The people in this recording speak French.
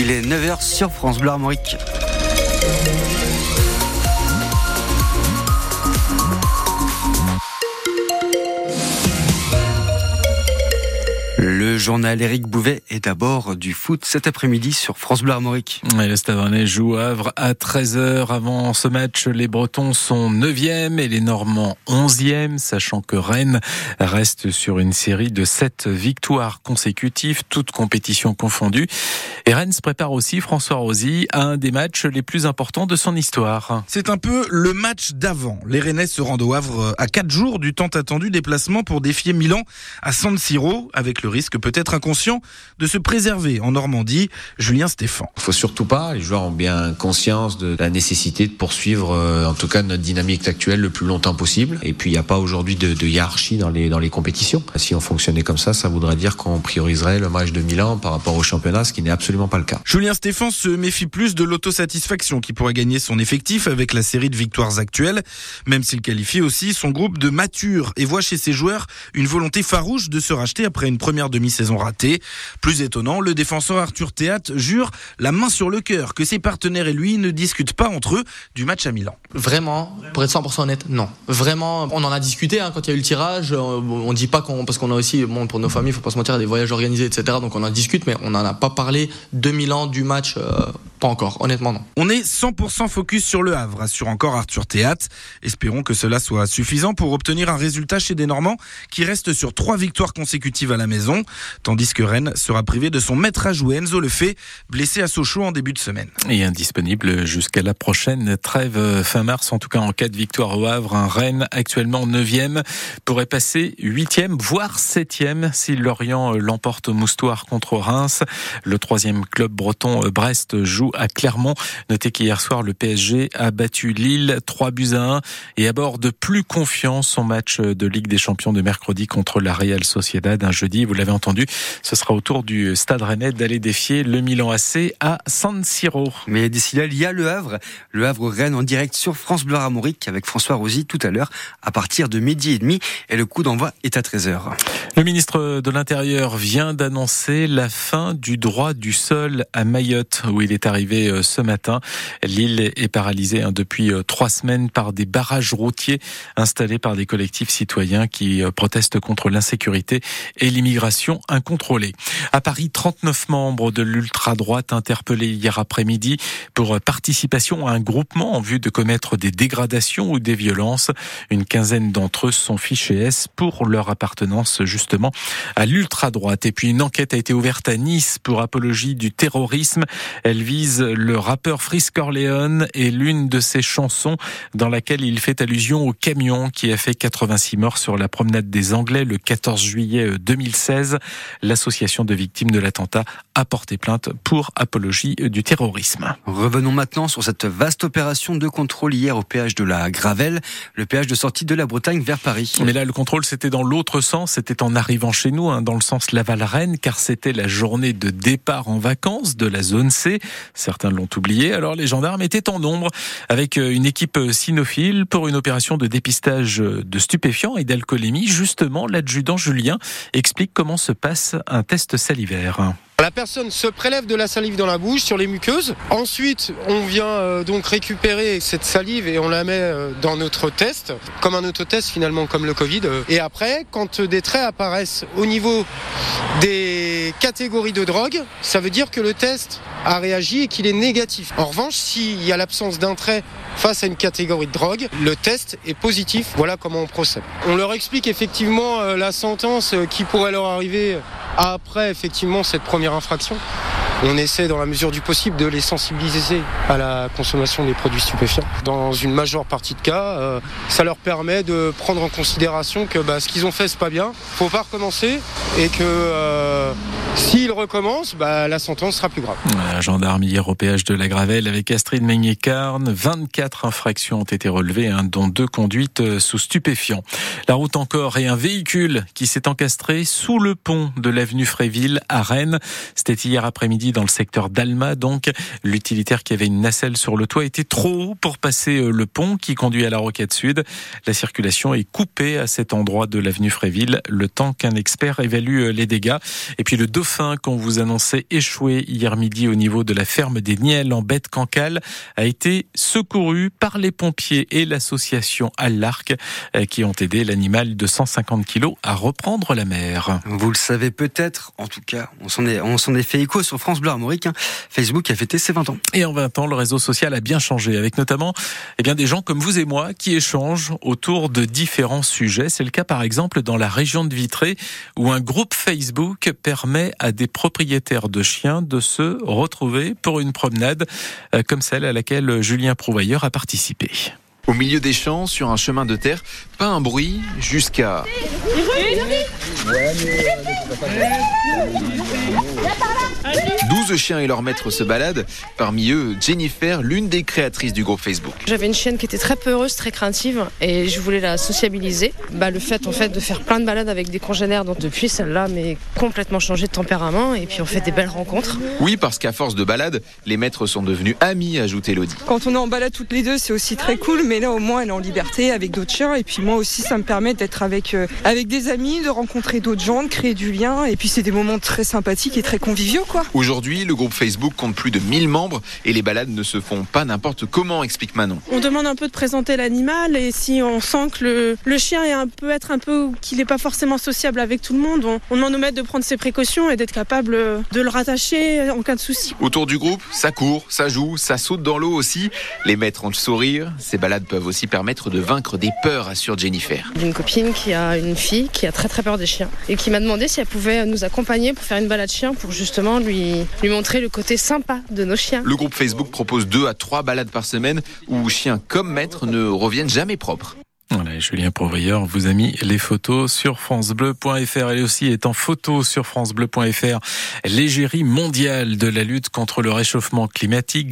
Il est 9h sur France Bleu Armorique. Le journal Éric Bouvet est d'abord du foot cet après-midi sur France Bleu Armorique. le Stade Rennais joue à Havre à 13h. Avant ce match, les Bretons sont 9e et les Normands 11e, sachant que Rennes reste sur une série de 7 victoires consécutives, toutes compétitions confondues. Et Rennes se prépare aussi, François Rosy, à un des matchs les plus importants de son histoire. C'est un peu le match d'avant. Les Rennais se rendent au Havre à 4 jours du temps attendu déplacement pour défier Milan à San Siro avec le risque peut-être inconscient de se préserver en Normandie. Julien Stéphan. Il faut surtout pas, les joueurs ont bien conscience de la nécessité de poursuivre euh, en tout cas notre dynamique actuelle le plus longtemps possible. Et puis il n'y a pas aujourd'hui de, de, hiérarchie dans les, dans les compétitions. Si on fonctionnait comme ça, ça voudrait dire qu'on prioriserait le match de Milan par rapport au championnat, ce qui n'est absolument pas le cas. Julien Stéphan se méfie plus de l'autosatisfaction qui pourrait gagner son effectif avec la série de victoires actuelles, même s'il qualifie aussi son groupe de mature et voit chez ses joueurs une volonté farouche de se racheter après une première demi-saison ratée. Plus étonnant, le défenseur Arthur Théat jure la main sur le cœur que ses partenaires et lui ne discutent pas entre eux du match à Milan. Vraiment, pour être 100% honnête, non. Vraiment, on en a discuté hein, quand il y a eu le tirage. On dit pas qu'on, parce qu'on a aussi, bon, pour nos familles, il faut pas se mentir, des voyages organisés, etc. Donc on en discute, mais on n'en a pas parlé de Milan, du match. Euh, pas encore, honnêtement non. On est 100% focus sur le Havre, assure encore Arthur Théat. Espérons que cela soit suffisant pour obtenir un résultat chez des Normands qui restent sur trois victoires consécutives à la maison, tandis que Rennes sera privé de son maître à jouer Enzo Lefebvre, blessé à Sochaux en début de semaine. Et indisponible jusqu'à la prochaine trêve fin mars, en tout cas en cas de victoire au Havre, un Rennes actuellement 9e pourrait passer 8e, voire 7e si Lorient l'emporte au moustoir contre Reims. Le troisième club breton Brest joue à Clermont. Notez qu'hier soir, le PSG a battu Lille 3 buts à 1 et aborde plus confiance son match de Ligue des Champions de mercredi contre la Real Sociedad un jeudi. Vous l'avez entendu, ce sera au tour du Stade Rennais d'aller défier le Milan AC à San Siro. Mais d'ici là, il y a le Havre. Le Havre Rennes en direct sur France Bleu Armorique avec François Rosy tout à l'heure à partir de midi et demi et le coup d'envoi est à 13h. Le ministre de l'Intérieur vient d'annoncer la fin du droit du sol à Mayotte où il est arrivé arrivé euh, ce matin. L'île est paralysée hein, depuis euh, trois semaines par des barrages routiers installés par des collectifs citoyens qui euh, protestent contre l'insécurité et l'immigration incontrôlée. À Paris, 39 membres de l'ultra-droite interpellés hier après-midi pour participation à un groupement en vue de commettre des dégradations ou des violences. Une quinzaine d'entre eux sont fichés S pour leur appartenance justement à l'ultra-droite. Et puis une enquête a été ouverte à Nice pour apologie du terrorisme. Elle vise le rappeur Frisk Corleone et l'une de ses chansons dans laquelle il fait allusion au camion qui a fait 86 morts sur la promenade des Anglais le 14 juillet 2016. L'association de victimes de l'attentat a porté plainte pour apologie du terrorisme. Revenons maintenant sur cette vaste opération de contrôle hier au péage de la Gravelle, le péage de sortie de la Bretagne vers Paris. Mais là, le contrôle, c'était dans l'autre sens, c'était en arrivant chez nous, hein, dans le sens Laval-Rennes, car c'était la journée de départ en vacances de la zone C. Certains l'ont oublié. Alors les gendarmes étaient en nombre avec euh, une équipe cynophile pour une opération de dépistage de stupéfiants et d'alcoolémie. Justement, l'adjudant Julien explique comment se passe un test salivaire. La personne se prélève de la salive dans la bouche sur les muqueuses. Ensuite, on vient euh, donc récupérer cette salive et on la met euh, dans notre test, comme un autotest finalement, comme le Covid. Et après, quand des traits apparaissent au niveau des catégories de drogue, ça veut dire que le test a réagi et qu'il est négatif. En revanche, s'il y a l'absence d'un trait face à une catégorie de drogue, le test est positif. Voilà comment on procède. On leur explique effectivement euh, la sentence qui pourrait leur arriver après effectivement cette première infraction, on essaie dans la mesure du possible de les sensibiliser à la consommation des produits stupéfiants. Dans une majeure partie de cas, euh, ça leur permet de prendre en considération que bah, ce qu'ils ont fait c'est pas bien, faut pas recommencer et que euh, s'ils recommencent, bah, la sentence sera plus grave. La gendarme hier au péage de la Gravelle avec Astrid Meignet-Carne, 24 infractions ont été relevées, hein, dont deux conduites euh, sous stupéfiants. La route encore et un véhicule qui s'est encastré sous le pont de l'avenue Fréville à Rennes. C'était hier après-midi dans le secteur d'Alma. Donc, l'utilitaire qui avait une nacelle sur le toit était trop haut pour passer euh, le pont qui conduit à la Roquette Sud. La circulation est coupée à cet endroit de l'avenue Fréville, le temps qu'un expert évalue euh, les dégâts. Et puis le Dauphin qu'on vous annonçait échoué hier midi au niveau de la ferme des Niels en bête cancale a été secouru par les pompiers et l'association Allarc euh, qui ont aidé l'animal de 150 kilos à reprendre la mer. Vous le savez peut-être, en tout cas, on s'en est, on s'en est fait écho sur France Bleu Armorique. Hein. Facebook a fêté ses 20 ans. Et en 20 ans, le réseau social a bien changé, avec notamment eh bien, des gens comme vous et moi qui échangent autour de différents sujets. C'est le cas par exemple dans la région de Vitré, où un groupe Facebook permet à des propriétaires de chiens de se retrouver pour une promenade euh, comme celle à laquelle Julien Prouvailleur a participé. Au milieu des champs, sur un chemin de terre, pas un bruit jusqu'à... 12 chiens et leurs maîtres se baladent. Parmi eux, Jennifer, l'une des créatrices du groupe Facebook. J'avais une chienne qui était très peureuse, très craintive, et je voulais la sociabiliser. Bah, le fait en fait de faire plein de balades avec des congénères, donc depuis celle-là, mais complètement changé de tempérament, et puis on fait des belles rencontres. Oui, parce qu'à force de balades, les maîtres sont devenus amis, ajoute Elodie. Quand on est en balade toutes les deux, c'est aussi très cool, mais là au moins elle est en liberté avec d'autres chiens, et puis moi aussi ça me permet d'être avec, euh, avec des amis, de rencontrer d'autres gens, de créer du lien, et puis c'est des moments très sympathiques et très conviviaux quoi. Aujourd'hui, le groupe Facebook compte plus de 1000 membres et les balades ne se font pas n'importe comment, explique Manon. On demande un peu de présenter l'animal et si on sent que le, le chien est un peu être un peu qu'il n'est pas forcément sociable avec tout le monde, on, on demande au maître de prendre ses précautions et d'être capable de le rattacher en cas de souci. Autour du groupe, ça court, ça joue, ça saute dans l'eau aussi. Les maîtres ont le sourire. Ces balades peuvent aussi permettre de vaincre des peurs, assure Jennifer. J'ai une copine qui a une fille qui a très très peur des chiens et qui m'a demandé si elle pouvait nous accompagner pour faire une balade chien pour justement lui, lui montrer le côté sympa de nos chiens. Le groupe Facebook propose deux à trois balades par semaine où chiens comme maîtres ne reviennent jamais propres. Voilà, Julien Prouveilleur vous a mis les photos sur francebleu.fr. Elle aussi est en photo sur francebleu.fr. L'égérie mondiale de la lutte contre le réchauffement climatique.